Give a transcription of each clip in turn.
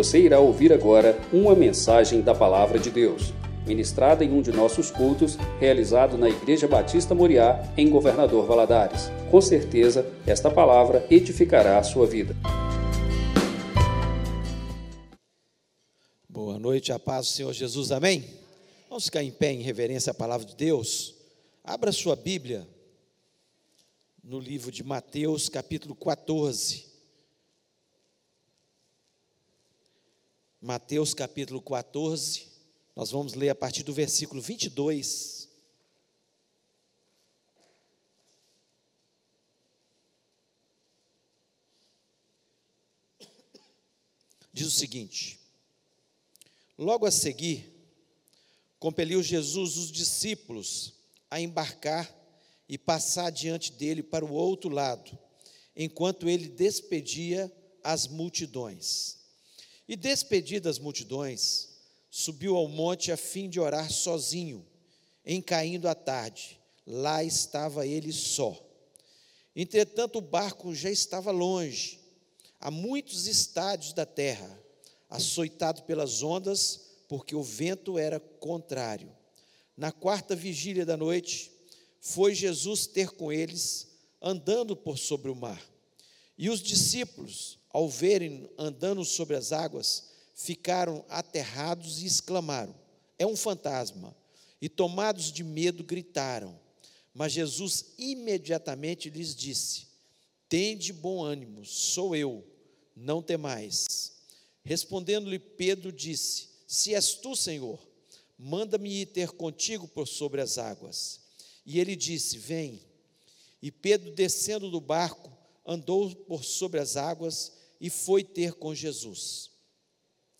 Você irá ouvir agora uma mensagem da Palavra de Deus, ministrada em um de nossos cultos, realizado na Igreja Batista Moriá, em Governador Valadares. Com certeza, esta palavra edificará a sua vida. Boa noite, a paz do Senhor Jesus, amém? Vamos ficar em pé em reverência à palavra de Deus. Abra sua Bíblia no livro de Mateus, capítulo 14. Mateus capítulo 14, nós vamos ler a partir do versículo 22. Diz o seguinte: Logo a seguir, compeliu Jesus os discípulos a embarcar e passar diante dele para o outro lado, enquanto ele despedia as multidões. E despedidas as multidões, subiu ao monte a fim de orar sozinho. Em caindo a tarde, lá estava ele só. Entretanto, o barco já estava longe, a muitos estádios da terra, açoitado pelas ondas, porque o vento era contrário. Na quarta vigília da noite, foi Jesus ter com eles, andando por sobre o mar. E os discípulos, ao verem andando sobre as águas, ficaram aterrados e exclamaram: É um fantasma. E tomados de medo, gritaram. Mas Jesus imediatamente lhes disse: Tende bom ânimo, sou eu, não temais. Respondendo-lhe Pedro, disse: Se és tu, Senhor, manda-me ir ter contigo por sobre as águas. E ele disse: Vem. E Pedro, descendo do barco, andou por sobre as águas e foi ter com Jesus.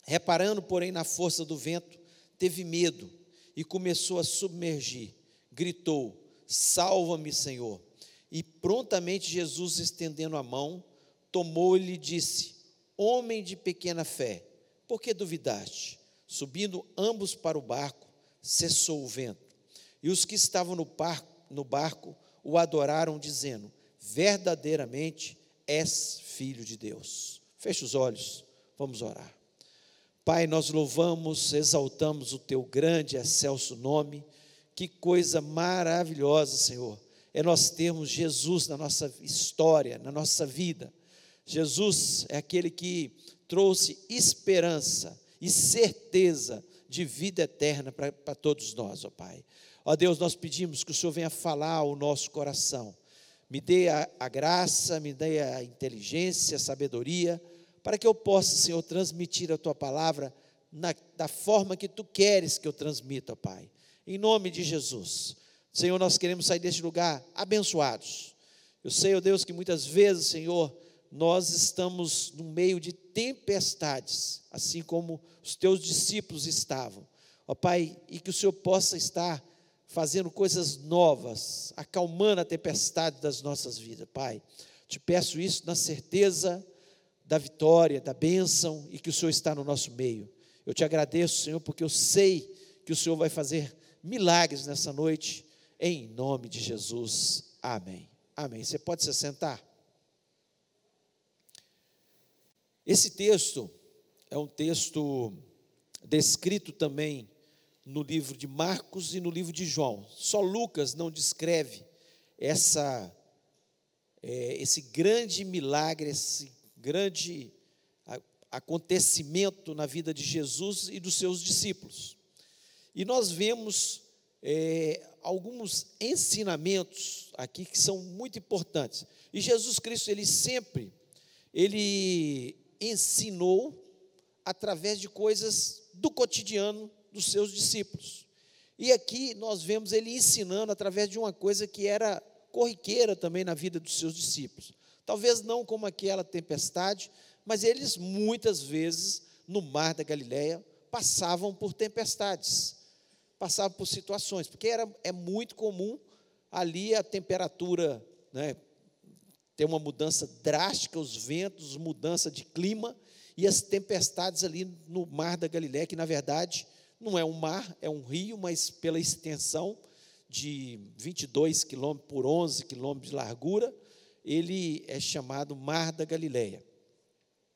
Reparando, porém, na força do vento, teve medo e começou a submergir. Gritou: Salva-me, Senhor. E prontamente Jesus, estendendo a mão, tomou-lhe e disse: Homem de pequena fé, por que duvidaste? Subindo ambos para o barco, cessou o vento. E os que estavam no barco, no barco o adoraram, dizendo: Verdadeiramente és filho de Deus. Feche os olhos, vamos orar. Pai, nós louvamos, exaltamos o teu grande e excelso nome. Que coisa maravilhosa, Senhor, é nós termos Jesus na nossa história, na nossa vida. Jesus é aquele que trouxe esperança e certeza de vida eterna para todos nós, ó Pai. Ó Deus, nós pedimos que o Senhor venha falar ao nosso coração me dê a, a graça, me dê a inteligência, a sabedoria, para que eu possa, Senhor, transmitir a tua palavra na, da forma que tu queres que eu transmita, Pai. Em nome de Jesus. Senhor, nós queremos sair deste lugar abençoados. Eu sei, ó oh Deus, que muitas vezes, Senhor, nós estamos no meio de tempestades, assim como os teus discípulos estavam. Ó Pai, e que o Senhor possa estar fazendo coisas novas, acalmando a tempestade das nossas vidas, Pai. Te peço isso na certeza da vitória, da bênção e que o Senhor está no nosso meio. Eu te agradeço, Senhor, porque eu sei que o Senhor vai fazer milagres nessa noite, em nome de Jesus. Amém. Amém. Você pode se sentar? Esse texto é um texto descrito também no livro de Marcos e no livro de João. Só Lucas não descreve essa, é, esse grande milagre, esse grande acontecimento na vida de Jesus e dos seus discípulos. E nós vemos é, alguns ensinamentos aqui que são muito importantes. E Jesus Cristo, ele sempre, ele ensinou através de coisas do cotidiano dos seus discípulos. E aqui nós vemos ele ensinando através de uma coisa que era corriqueira também na vida dos seus discípulos. Talvez não como aquela tempestade, mas eles muitas vezes no mar da Galileia passavam por tempestades, passavam por situações, porque era, é muito comum ali a temperatura, né, ter uma mudança drástica, os ventos, mudança de clima e as tempestades ali no mar da Galileia, que na verdade não é um mar, é um rio, mas pela extensão de 22 quilômetros por 11 quilômetros de largura, ele é chamado Mar da Galileia,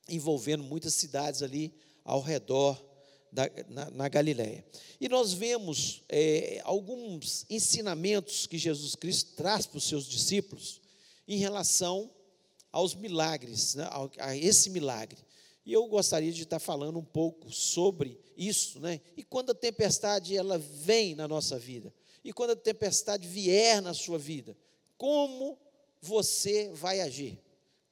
envolvendo muitas cidades ali ao redor da, na, na Galiléia. E nós vemos é, alguns ensinamentos que Jesus Cristo traz para os seus discípulos em relação aos milagres, né, a, a esse milagre. E eu gostaria de estar falando um pouco sobre isso, né? E quando a tempestade ela vem na nossa vida, e quando a tempestade vier na sua vida, como você vai agir?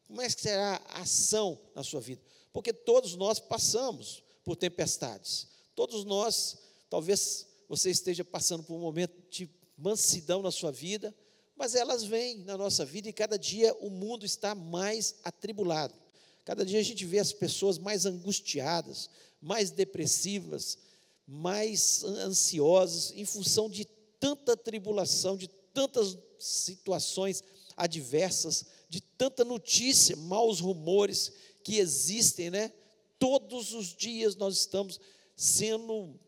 Como é que será a ação na sua vida? Porque todos nós passamos por tempestades. Todos nós, talvez você esteja passando por um momento de mansidão na sua vida, mas elas vêm na nossa vida e cada dia o mundo está mais atribulado. Cada dia a gente vê as pessoas mais angustiadas, mais depressivas, mais ansiosas, em função de tanta tribulação, de tantas situações adversas, de tanta notícia, maus rumores que existem, né? Todos os dias nós estamos sendo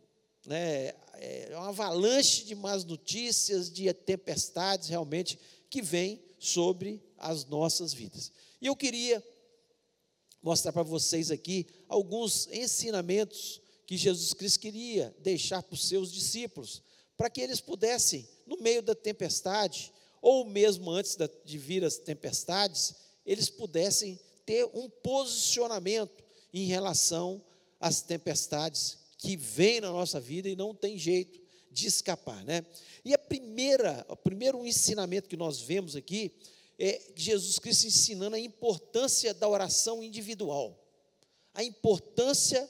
né, é uma avalanche de más notícias, de tempestades realmente que vem sobre as nossas vidas. E eu queria mostrar para vocês aqui alguns ensinamentos que Jesus Cristo queria deixar para os seus discípulos, para que eles pudessem, no meio da tempestade, ou mesmo antes de vir as tempestades, eles pudessem ter um posicionamento em relação às tempestades que vêm na nossa vida e não tem jeito de escapar, né? E a primeira, o primeiro ensinamento que nós vemos aqui é Jesus Cristo ensinando a importância da oração individual. A importância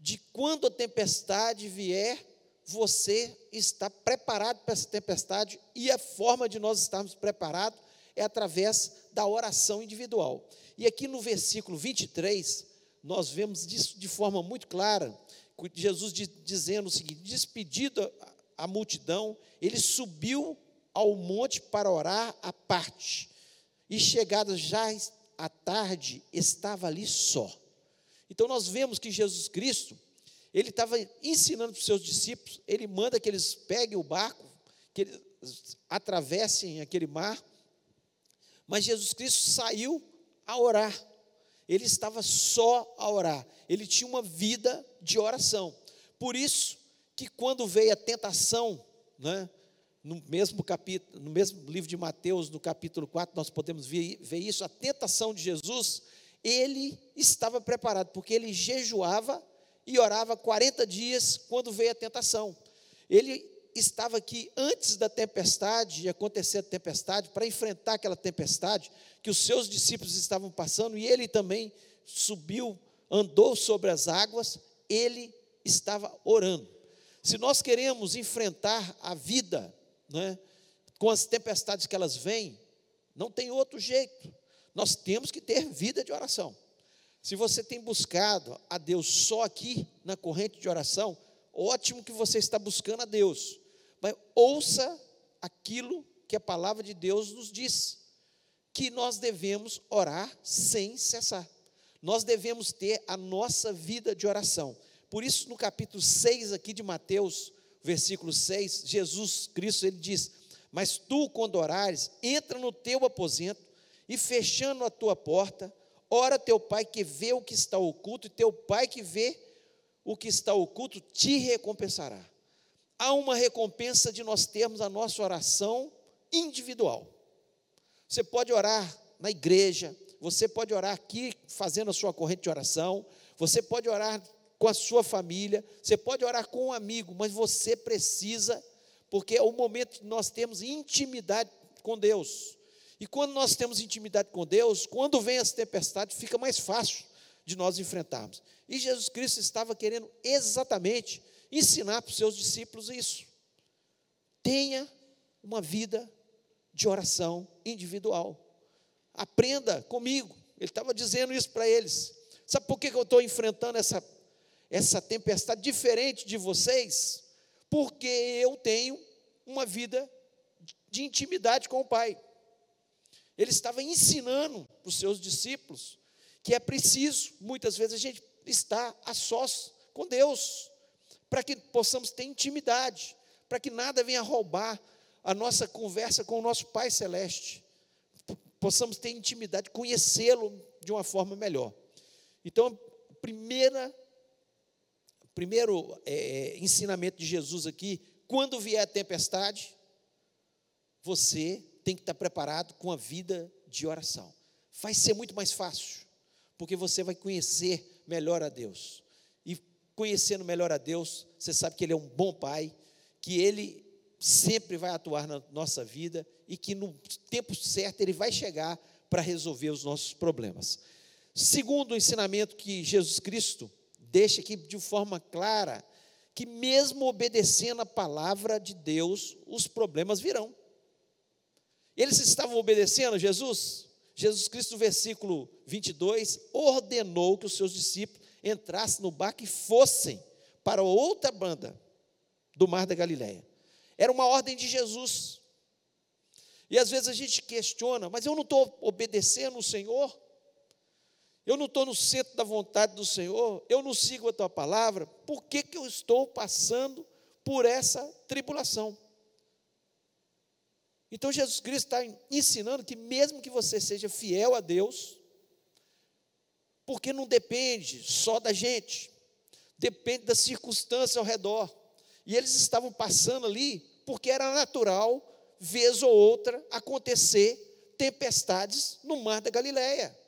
de quando a tempestade vier, você está preparado para essa tempestade e a forma de nós estarmos preparados é através da oração individual. E aqui no versículo 23, nós vemos isso de forma muito clara, Jesus dizendo o seguinte: despedido a multidão, ele subiu ao monte para orar à parte. E chegada já à tarde, estava ali só. Então nós vemos que Jesus Cristo, ele estava ensinando para os seus discípulos, ele manda que eles peguem o barco, que eles atravessem aquele mar, mas Jesus Cristo saiu a orar. Ele estava só a orar. Ele tinha uma vida de oração. Por isso que quando veio a tentação, né, no mesmo capítulo, no mesmo livro de Mateus, no capítulo 4, nós podemos ver, ver isso, a tentação de Jesus, ele estava preparado, porque ele jejuava e orava 40 dias quando veio a tentação. Ele estava aqui antes da tempestade, de acontecer a tempestade, para enfrentar aquela tempestade que os seus discípulos estavam passando, e ele também subiu, andou sobre as águas, ele estava orando. Se nós queremos enfrentar a vida né, com as tempestades que elas vêm, não tem outro jeito. Nós temos que ter vida de oração. Se você tem buscado a Deus só aqui na corrente de oração, ótimo que você está buscando a Deus. Mas ouça aquilo que a palavra de Deus nos diz, que nós devemos orar sem cessar. Nós devemos ter a nossa vida de oração. Por isso, no capítulo 6 aqui de Mateus, versículo 6, Jesus Cristo, ele diz: Mas tu, quando orares, entra no teu aposento e fechando a tua porta, ora teu pai que vê o que está oculto, e teu pai que vê o que está oculto te recompensará. Há uma recompensa de nós termos a nossa oração individual. Você pode orar na igreja, você pode orar aqui fazendo a sua corrente de oração, você pode orar com a sua família, você pode orar com um amigo, mas você precisa, porque é o momento que nós temos intimidade com Deus. E quando nós temos intimidade com Deus, quando vem as tempestades, fica mais fácil de nós enfrentarmos. E Jesus Cristo estava querendo exatamente ensinar para os seus discípulos isso. Tenha uma vida de oração individual. Aprenda comigo. Ele estava dizendo isso para eles. Sabe por que eu estou enfrentando essa essa tempestade diferente de vocês, porque eu tenho uma vida de intimidade com o Pai. Ele estava ensinando para os seus discípulos que é preciso, muitas vezes, a gente estar a sós com Deus, para que possamos ter intimidade, para que nada venha roubar a nossa conversa com o nosso Pai Celeste, possamos ter intimidade, conhecê-lo de uma forma melhor. Então, a primeira primeiro é, ensinamento de Jesus aqui: quando vier a tempestade, você tem que estar preparado com a vida de oração. Vai ser muito mais fácil, porque você vai conhecer melhor a Deus. E conhecendo melhor a Deus, você sabe que Ele é um bom Pai, que Ele sempre vai atuar na nossa vida e que no tempo certo Ele vai chegar para resolver os nossos problemas. Segundo o ensinamento que Jesus Cristo deixa aqui de forma clara, que mesmo obedecendo a palavra de Deus, os problemas virão. Eles estavam obedecendo a Jesus? Jesus Cristo, no versículo 22, ordenou que os seus discípulos entrassem no barco e fossem para outra banda do mar da Galileia. Era uma ordem de Jesus. E às vezes a gente questiona, mas eu não estou obedecendo o Senhor? Eu não estou no centro da vontade do Senhor? Eu não sigo a tua palavra? Por que, que eu estou passando por essa tribulação? Então Jesus Cristo está ensinando que mesmo que você seja fiel a Deus, porque não depende só da gente, depende das circunstâncias ao redor. E eles estavam passando ali porque era natural, vez ou outra, acontecer tempestades no mar da Galileia.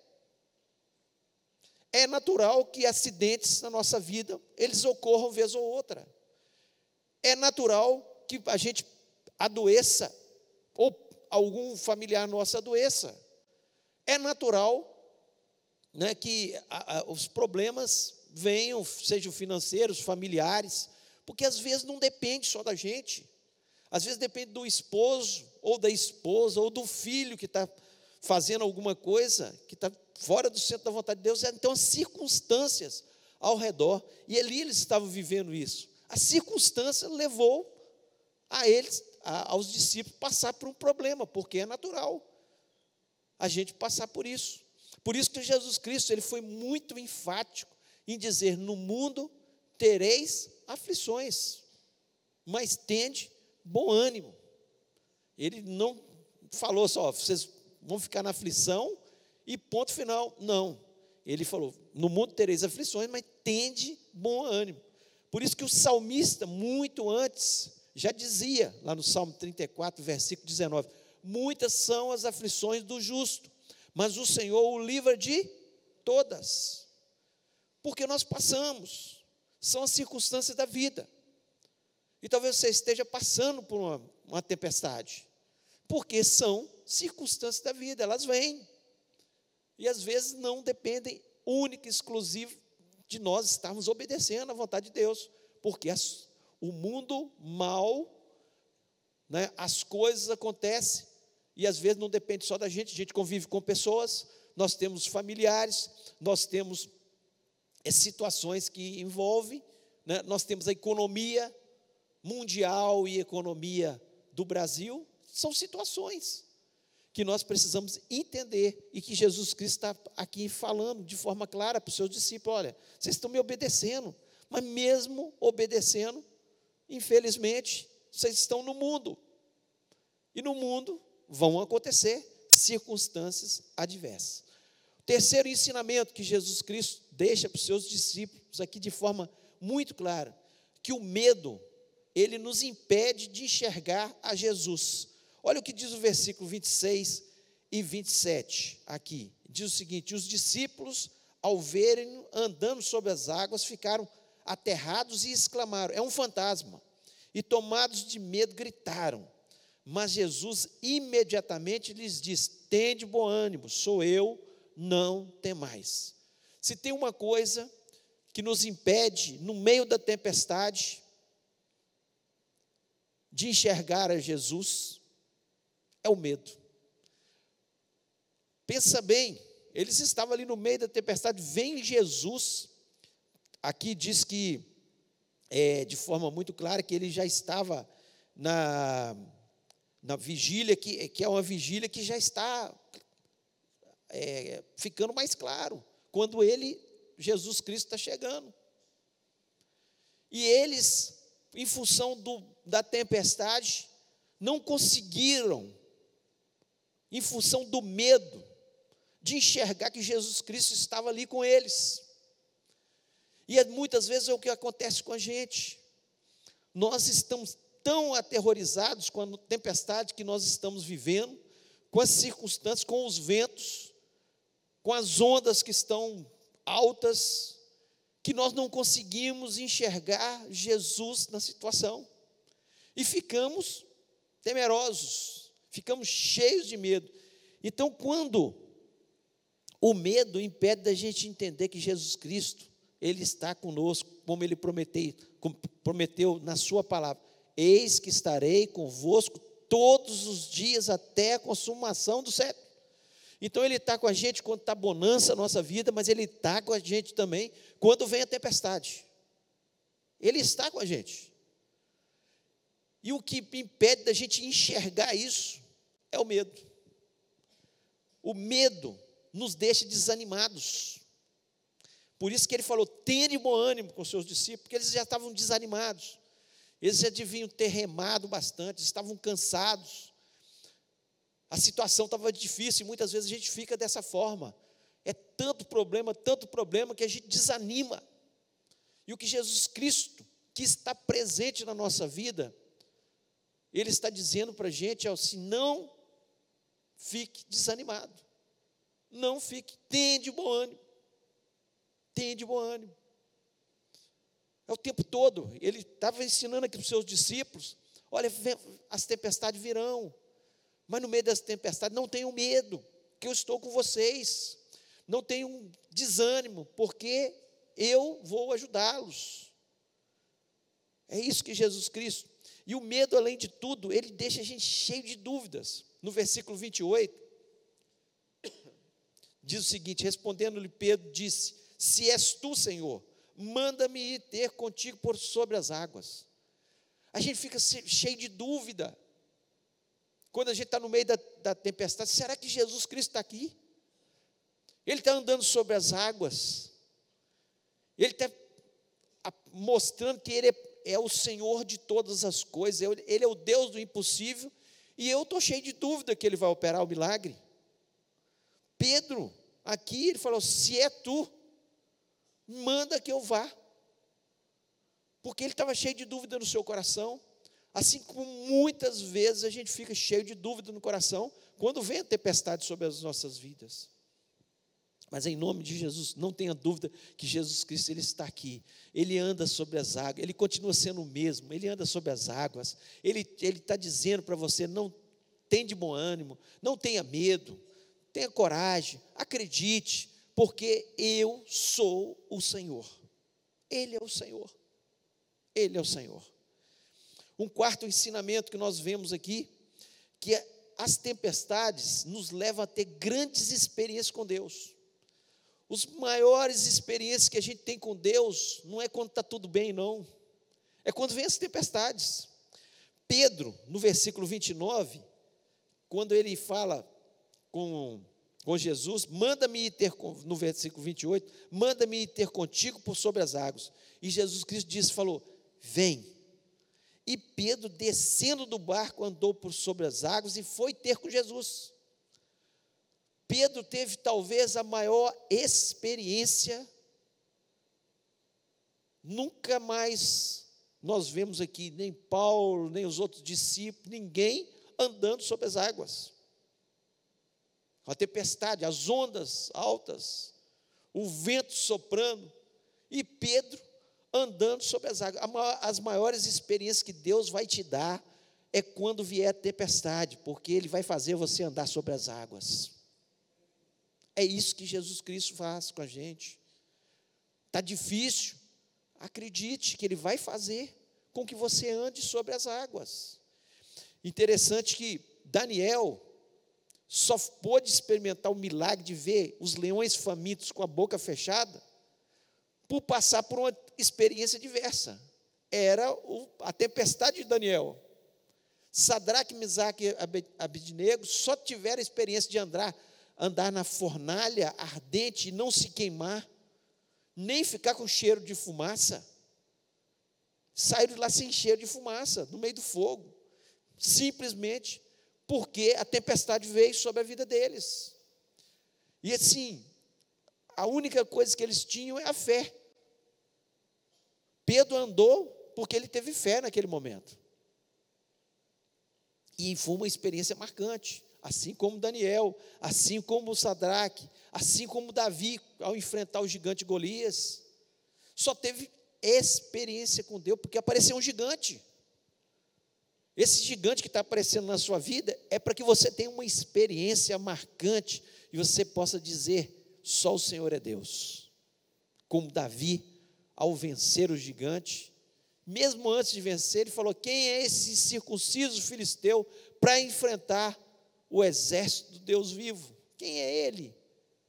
É natural que acidentes na nossa vida, eles ocorram vez ou outra. É natural que a gente adoeça ou algum familiar nosso adoeça. É natural né, que a, a, os problemas venham, sejam financeiros, familiares, porque às vezes não depende só da gente. Às vezes depende do esposo, ou da esposa, ou do filho que está fazendo alguma coisa, que está fora do centro da vontade de Deus. Então, as circunstâncias ao redor, e ali eles estavam vivendo isso. A circunstância levou a eles a, aos discípulos passar por um problema, porque é natural a gente passar por isso. Por isso que Jesus Cristo ele foi muito enfático em dizer: no mundo tereis aflições, mas tende bom ânimo. Ele não falou só, vocês vão ficar na aflição e ponto final. Não. Ele falou: no mundo tereis aflições, mas tende bom ânimo. Por isso que o salmista, muito antes, já dizia, lá no Salmo 34, versículo 19: Muitas são as aflições do justo, mas o Senhor o livra de todas. Porque nós passamos, são as circunstâncias da vida. E talvez você esteja passando por uma, uma tempestade, porque são circunstâncias da vida, elas vêm. E às vezes não dependem única e exclusivo de nós estarmos obedecendo à vontade de Deus, porque as, o mundo mal, né, as coisas acontecem, e às vezes não depende só da gente, a gente convive com pessoas, nós temos familiares, nós temos é, situações que envolvem, né, nós temos a economia mundial e economia do Brasil, são situações que nós precisamos entender e que Jesus Cristo está aqui falando de forma clara para os seus discípulos: olha, vocês estão me obedecendo, mas mesmo obedecendo, infelizmente, vocês estão no mundo. E no mundo vão acontecer circunstâncias adversas. Terceiro ensinamento que Jesus Cristo deixa para os seus discípulos aqui de forma muito clara, que o medo, ele nos impede de enxergar a Jesus. Olha o que diz o versículo 26 e 27 aqui. Diz o seguinte: os discípulos, ao verem andando sobre as águas, ficaram aterrados e exclamaram: É um fantasma. E tomados de medo, gritaram. Mas Jesus imediatamente lhes diz: Tende bom ânimo, sou eu, não temais. Se tem uma coisa que nos impede, no meio da tempestade, de enxergar a Jesus, é o medo. Pensa bem, eles estavam ali no meio da tempestade, vem Jesus aqui diz que, é, de forma muito clara, que ele já estava na, na vigília, que, que é uma vigília que já está é, ficando mais claro, quando ele, Jesus Cristo, está chegando. E eles, em função do, da tempestade, não conseguiram, em função do medo, de enxergar que Jesus Cristo estava ali com eles. E é, muitas vezes é o que acontece com a gente. Nós estamos tão aterrorizados com a tempestade que nós estamos vivendo, com as circunstâncias, com os ventos, com as ondas que estão altas, que nós não conseguimos enxergar Jesus na situação. E ficamos temerosos, ficamos cheios de medo. Então, quando o medo impede da gente entender que Jesus Cristo, Ele está conosco, como Ele prometeu, prometeu na Sua palavra: Eis que estarei convosco todos os dias até a consumação do século. Então Ele está com a gente quando está bonança a nossa vida, mas Ele está com a gente também quando vem a tempestade. Ele está com a gente. E o que impede da gente enxergar isso é o medo. O medo nos deixa desanimados. Por isso que ele falou: tenha bom ânimo com seus discípulos, porque eles já estavam desanimados. Eles já deviam ter remado bastante, estavam cansados. A situação estava difícil e muitas vezes a gente fica dessa forma. É tanto problema, tanto problema que a gente desanima. E o que Jesus Cristo, que está presente na nossa vida, Ele está dizendo para a gente: é, se não fique desanimado, não fique, tenha de bom ânimo, tenha de bom ânimo. É o tempo todo. Ele estava ensinando aqui para os seus discípulos: olha, as tempestades virão, mas no meio das tempestades não tenham medo, que eu estou com vocês. Não tenham desânimo, porque eu vou ajudá-los. É isso que Jesus Cristo. E o medo, além de tudo, ele deixa a gente cheio de dúvidas. No versículo 28, diz o seguinte: respondendo-lhe Pedro, disse: Se és tu, Senhor, manda-me ir ter contigo por sobre as águas. A gente fica cheio de dúvida. Quando a gente está no meio da, da tempestade, será que Jesus Cristo está aqui? Ele está andando sobre as águas. Ele está mostrando que Ele é, é, o Senhor de todas as coisas. Ele é o Deus do impossível. E eu estou cheio de dúvida que Ele vai operar o milagre. Pedro, aqui, ele falou: se é tu, manda que eu vá. Porque ele estava cheio de dúvida no seu coração. Assim como muitas vezes a gente fica cheio de dúvida no coração quando vem a tempestade sobre as nossas vidas. Mas em nome de Jesus, não tenha dúvida que Jesus Cristo ele está aqui. Ele anda sobre as águas, ele continua sendo o mesmo, ele anda sobre as águas. Ele está dizendo para você: não tenha de bom ânimo, não tenha medo, tenha coragem, acredite, porque eu sou o Senhor. Ele é o Senhor. Ele é o Senhor. Um quarto ensinamento que nós vemos aqui, que é, as tempestades nos levam a ter grandes experiências com Deus. Os maiores experiências que a gente tem com Deus não é quando está tudo bem, não. É quando vem as tempestades. Pedro, no versículo 29, quando ele fala com com Jesus, manda-me ter, no versículo 28, manda-me ter contigo por sobre as águas. E Jesus Cristo disse, falou, vem. E Pedro, descendo do barco, andou por sobre as águas e foi ter com Jesus. Pedro teve talvez a maior experiência. Nunca mais nós vemos aqui nem Paulo, nem os outros discípulos, ninguém andando sobre as águas a tempestade, as ondas altas, o vento soprando, e Pedro andando sobre as águas. As maiores experiências que Deus vai te dar é quando vier a tempestade, porque Ele vai fazer você andar sobre as águas. É isso que Jesus Cristo faz com a gente. Está difícil, acredite que Ele vai fazer com que você ande sobre as águas. Interessante que Daniel, só pôde experimentar o milagre de ver os leões famintos com a boca fechada por passar por uma experiência diversa. Era a tempestade de Daniel. Sadraque, Misaque e Abednego só tiveram a experiência de andar, andar na fornalha ardente e não se queimar, nem ficar com cheiro de fumaça. Saíram lá sem cheiro de fumaça, no meio do fogo. Simplesmente porque a tempestade veio sobre a vida deles. E assim, a única coisa que eles tinham é a fé. Pedro andou porque ele teve fé naquele momento. E foi uma experiência marcante, assim como Daniel, assim como Sadraque, assim como Davi ao enfrentar o gigante Golias. Só teve experiência com Deus porque apareceu um gigante. Esse gigante que está aparecendo na sua vida é para que você tenha uma experiência marcante e você possa dizer: só o Senhor é Deus. Como Davi, ao vencer o gigante, mesmo antes de vencer, ele falou: Quem é esse circunciso filisteu para enfrentar o exército do Deus vivo? Quem é ele?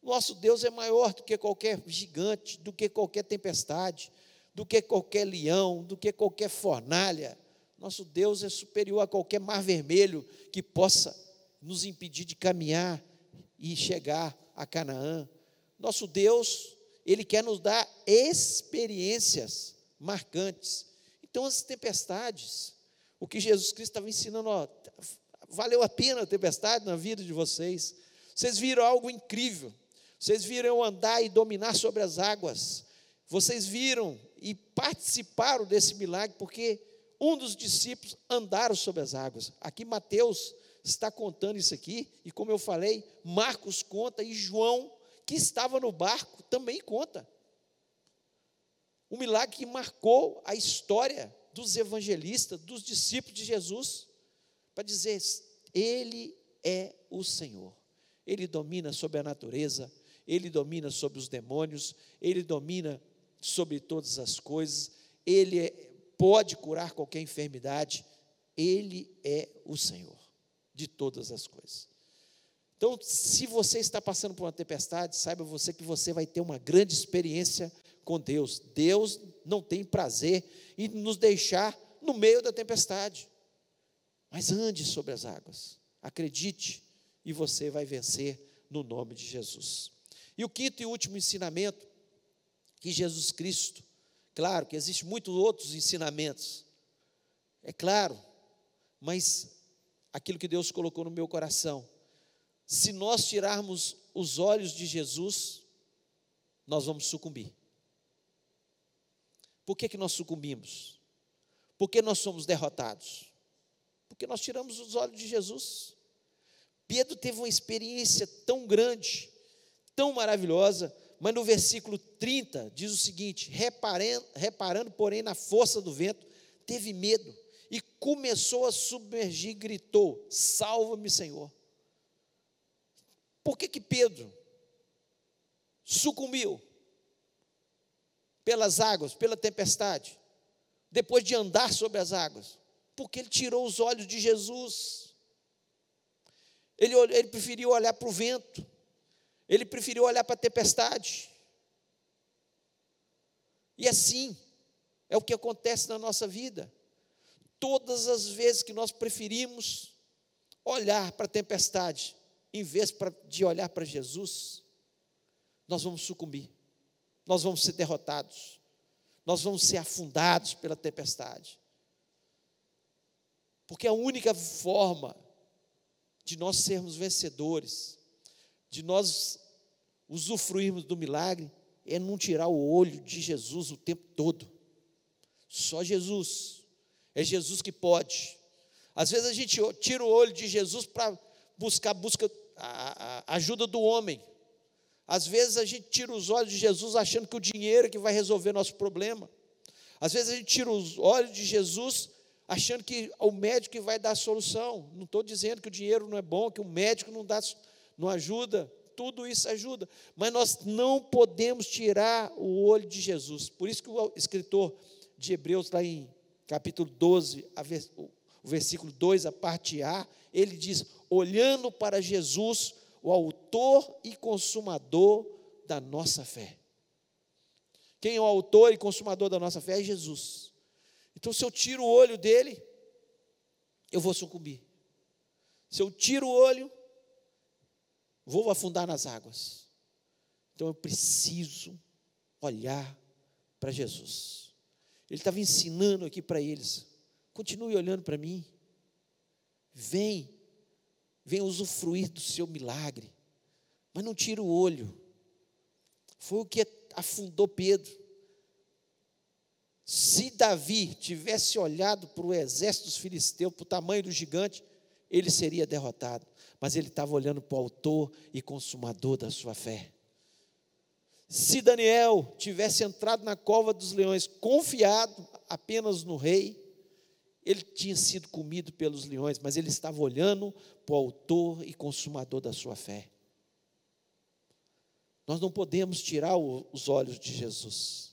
Nosso Deus é maior do que qualquer gigante, do que qualquer tempestade, do que qualquer leão, do que qualquer fornalha. Nosso Deus é superior a qualquer mar vermelho que possa nos impedir de caminhar e chegar a Canaã. Nosso Deus, Ele quer nos dar experiências marcantes. Então, as tempestades, o que Jesus Cristo estava ensinando, ó, valeu a pena a tempestade na vida de vocês. Vocês viram algo incrível. Vocês viram andar e dominar sobre as águas. Vocês viram e participaram desse milagre, porque um dos discípulos andaram sobre as águas. Aqui Mateus está contando isso aqui, e como eu falei, Marcos conta e João, que estava no barco, também conta. Um milagre que marcou a história dos evangelistas, dos discípulos de Jesus, para dizer: Ele é o Senhor. Ele domina sobre a natureza, ele domina sobre os demônios, ele domina sobre todas as coisas, ele é, pode curar qualquer enfermidade, ele é o Senhor de todas as coisas. Então, se você está passando por uma tempestade, saiba você que você vai ter uma grande experiência com Deus. Deus não tem prazer em nos deixar no meio da tempestade. Mas ande sobre as águas. Acredite e você vai vencer no nome de Jesus. E o quinto e último ensinamento que Jesus Cristo, claro que existem muitos outros ensinamentos, é claro, mas aquilo que Deus colocou no meu coração, se nós tirarmos os olhos de Jesus, nós vamos sucumbir. Por que, que nós sucumbimos? Por que nós somos derrotados? Porque nós tiramos os olhos de Jesus. Pedro teve uma experiência tão grande, tão maravilhosa, mas no versículo 30 diz o seguinte: reparando, reparando, porém, na força do vento, teve medo e começou a submergir, gritou: Salva-me, Senhor. Por que, que Pedro sucumbiu pelas águas, pela tempestade, depois de andar sobre as águas? Porque ele tirou os olhos de Jesus. Ele, ele preferiu olhar para o vento, ele preferiu olhar para a tempestade. E assim é o que acontece na nossa vida. Todas as vezes que nós preferimos olhar para a tempestade, em vez de olhar para Jesus, nós vamos sucumbir, nós vamos ser derrotados, nós vamos ser afundados pela tempestade. Porque a única forma de nós sermos vencedores de nós usufruirmos do milagre é não tirar o olho de Jesus o tempo todo. Só Jesus. É Jesus que pode. Às vezes a gente tira o olho de Jesus para buscar busca a, a ajuda do homem. Às vezes a gente tira os olhos de Jesus achando que o dinheiro é que vai resolver nosso problema. Às vezes a gente tira os olhos de Jesus achando que o médico que vai dar a solução. Não estou dizendo que o dinheiro não é bom, que o médico não dá não ajuda, tudo isso ajuda, mas nós não podemos tirar o olho de Jesus. Por isso que o escritor de Hebreus, lá em capítulo 12, o versículo 2, a parte A, ele diz: olhando para Jesus, o autor e consumador da nossa fé. Quem é o autor e consumador da nossa fé é Jesus. Então, se eu tiro o olho dele, eu vou sucumbir. Se eu tiro o olho, vou afundar nas águas. Então eu preciso olhar para Jesus. Ele estava ensinando aqui para eles: continue olhando para mim. Vem, vem usufruir do seu milagre, mas não tira o olho. Foi o que afundou Pedro. Se Davi tivesse olhado para o exército dos filisteus, para o tamanho do gigante, ele seria derrotado. Mas ele estava olhando para o autor e consumador da sua fé. Se Daniel tivesse entrado na cova dos leões confiado apenas no rei, ele tinha sido comido pelos leões, mas ele estava olhando para o autor e consumador da sua fé. Nós não podemos tirar os olhos de Jesus.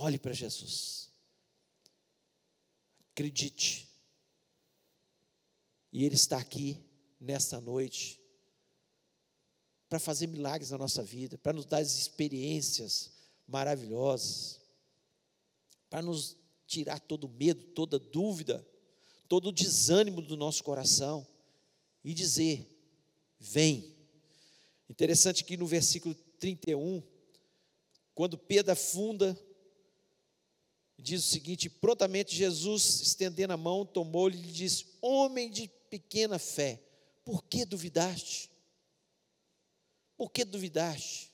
Olhe para Jesus. Acredite. E Ele está aqui nesta noite para fazer milagres na nossa vida, para nos dar experiências maravilhosas, para nos tirar todo medo, toda dúvida, todo desânimo do nosso coração e dizer: Vem. Interessante que no versículo 31, quando Pedro afunda, diz o seguinte: prontamente Jesus, estendendo a mão, tomou-lhe e lhe disse: Homem de pequena fé, por que duvidaste? Por que duvidaste?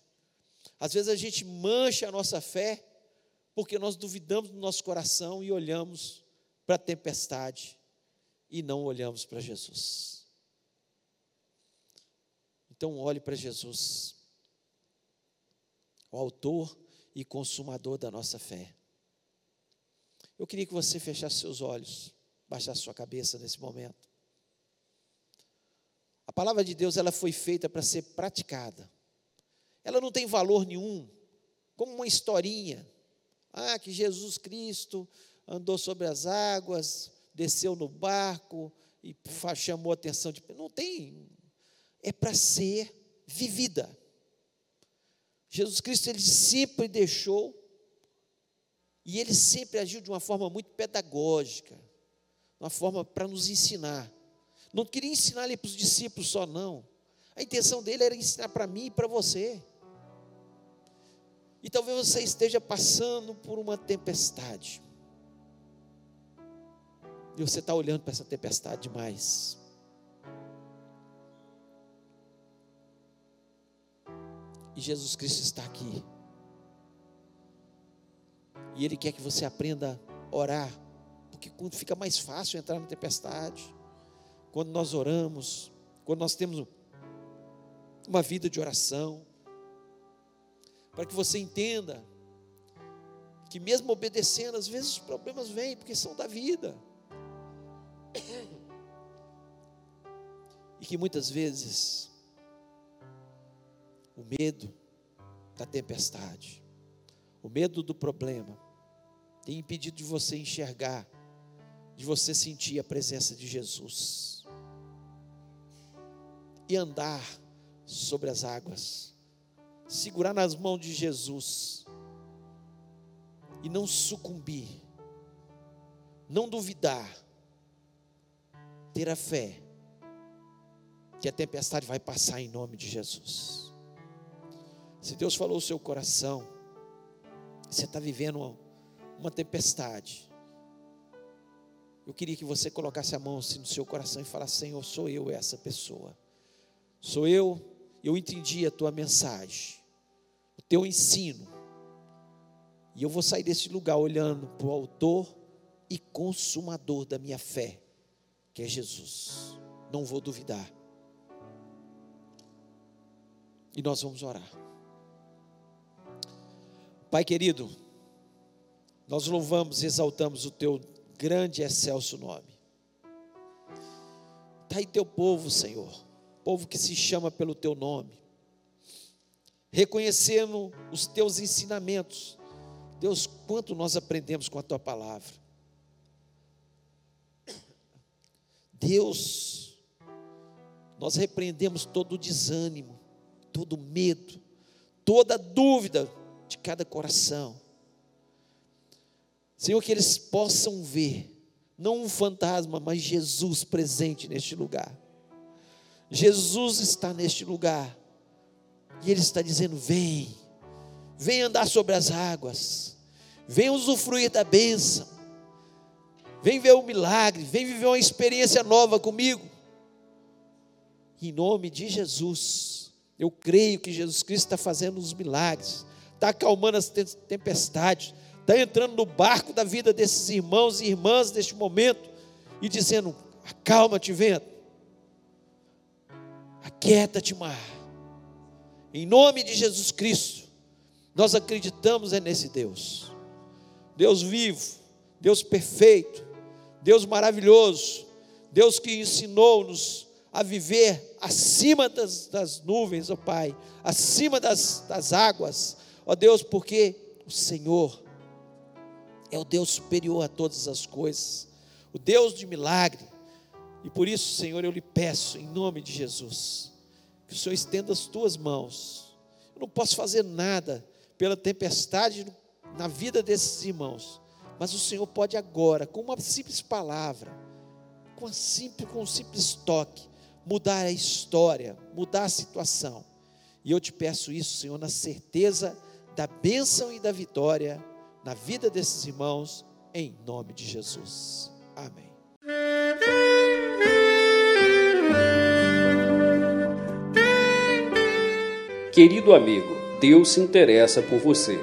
Às vezes a gente mancha a nossa fé porque nós duvidamos do nosso coração e olhamos para a tempestade e não olhamos para Jesus. Então, olhe para Jesus, o Autor e Consumador da nossa fé. Eu queria que você fechasse seus olhos, baixasse sua cabeça nesse momento. A palavra de Deus ela foi feita para ser praticada. Ela não tem valor nenhum, como uma historinha. Ah, que Jesus Cristo andou sobre as águas, desceu no barco e chamou a atenção de. Não tem é para ser vivida. Jesus Cristo ele sempre deixou e ele sempre agiu de uma forma muito pedagógica, uma forma para nos ensinar. Não queria ensinar ali para os discípulos só não. A intenção dele era ensinar para mim e para você. E talvez você esteja passando por uma tempestade. E você está olhando para essa tempestade demais. E Jesus Cristo está aqui. E Ele quer que você aprenda a orar. Porque quando fica mais fácil entrar na tempestade, quando nós oramos, quando nós temos uma vida de oração, para que você entenda que mesmo obedecendo, às vezes os problemas vêm, porque são da vida. E que muitas vezes o medo da tempestade, o medo do problema, tem impedido de você enxergar, de você sentir a presença de Jesus e andar sobre as águas, segurar nas mãos de Jesus e não sucumbir, não duvidar, ter a fé que a tempestade vai passar em nome de Jesus. Se Deus falou o seu coração, você está vivendo uma, tempestade. Eu queria que você colocasse a mão assim no seu coração e falasse: Senhor, sou eu essa pessoa. Sou eu, eu entendi a tua mensagem, o teu ensino. E eu vou sair desse lugar olhando para o autor e consumador da minha fé, que é Jesus. Não vou duvidar. E nós vamos orar. Pai querido, nós louvamos e exaltamos o teu grande e excelso nome. Está aí teu povo, Senhor, povo que se chama pelo teu nome, reconhecendo os teus ensinamentos. Deus, quanto nós aprendemos com a tua palavra. Deus, nós repreendemos todo o desânimo, todo o medo, toda dúvida de cada coração. Senhor, que eles possam ver, não um fantasma, mas Jesus presente neste lugar. Jesus está neste lugar, e Ele está dizendo: vem, vem andar sobre as águas, vem usufruir da bênção, vem ver o milagre, vem viver uma experiência nova comigo. Em nome de Jesus, eu creio que Jesus Cristo está fazendo os milagres está acalmando as tempestades, está entrando no barco da vida desses irmãos e irmãs neste momento e dizendo: acalma-te, vento, aquieta-te, mar. Em nome de Jesus Cristo, nós acreditamos é nesse Deus, Deus vivo, Deus perfeito, Deus maravilhoso, Deus que ensinou-nos a viver acima das, das nuvens, ó Pai, acima das, das águas, ó Deus, porque o Senhor é o Deus superior a todas as coisas, o Deus de milagre, e por isso, Senhor, eu lhe peço, em nome de Jesus, que o Senhor estenda as tuas mãos. Eu não posso fazer nada pela tempestade na vida desses irmãos, mas o Senhor pode agora, com uma simples palavra, com, simples, com um simples toque, mudar a história, mudar a situação. E eu te peço isso, Senhor, na certeza da bênção e da vitória na vida desses irmãos, em nome de Jesus. Amém. Querido amigo, Deus se interessa por você.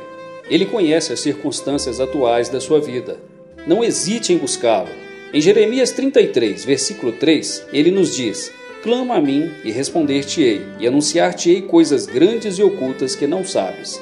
Ele conhece as circunstâncias atuais da sua vida. Não hesite em buscá-lo. Em Jeremias 33, versículo 3, ele nos diz: Clama a mim e responder-te-ei, e anunciar-te-ei coisas grandes e ocultas que não sabes.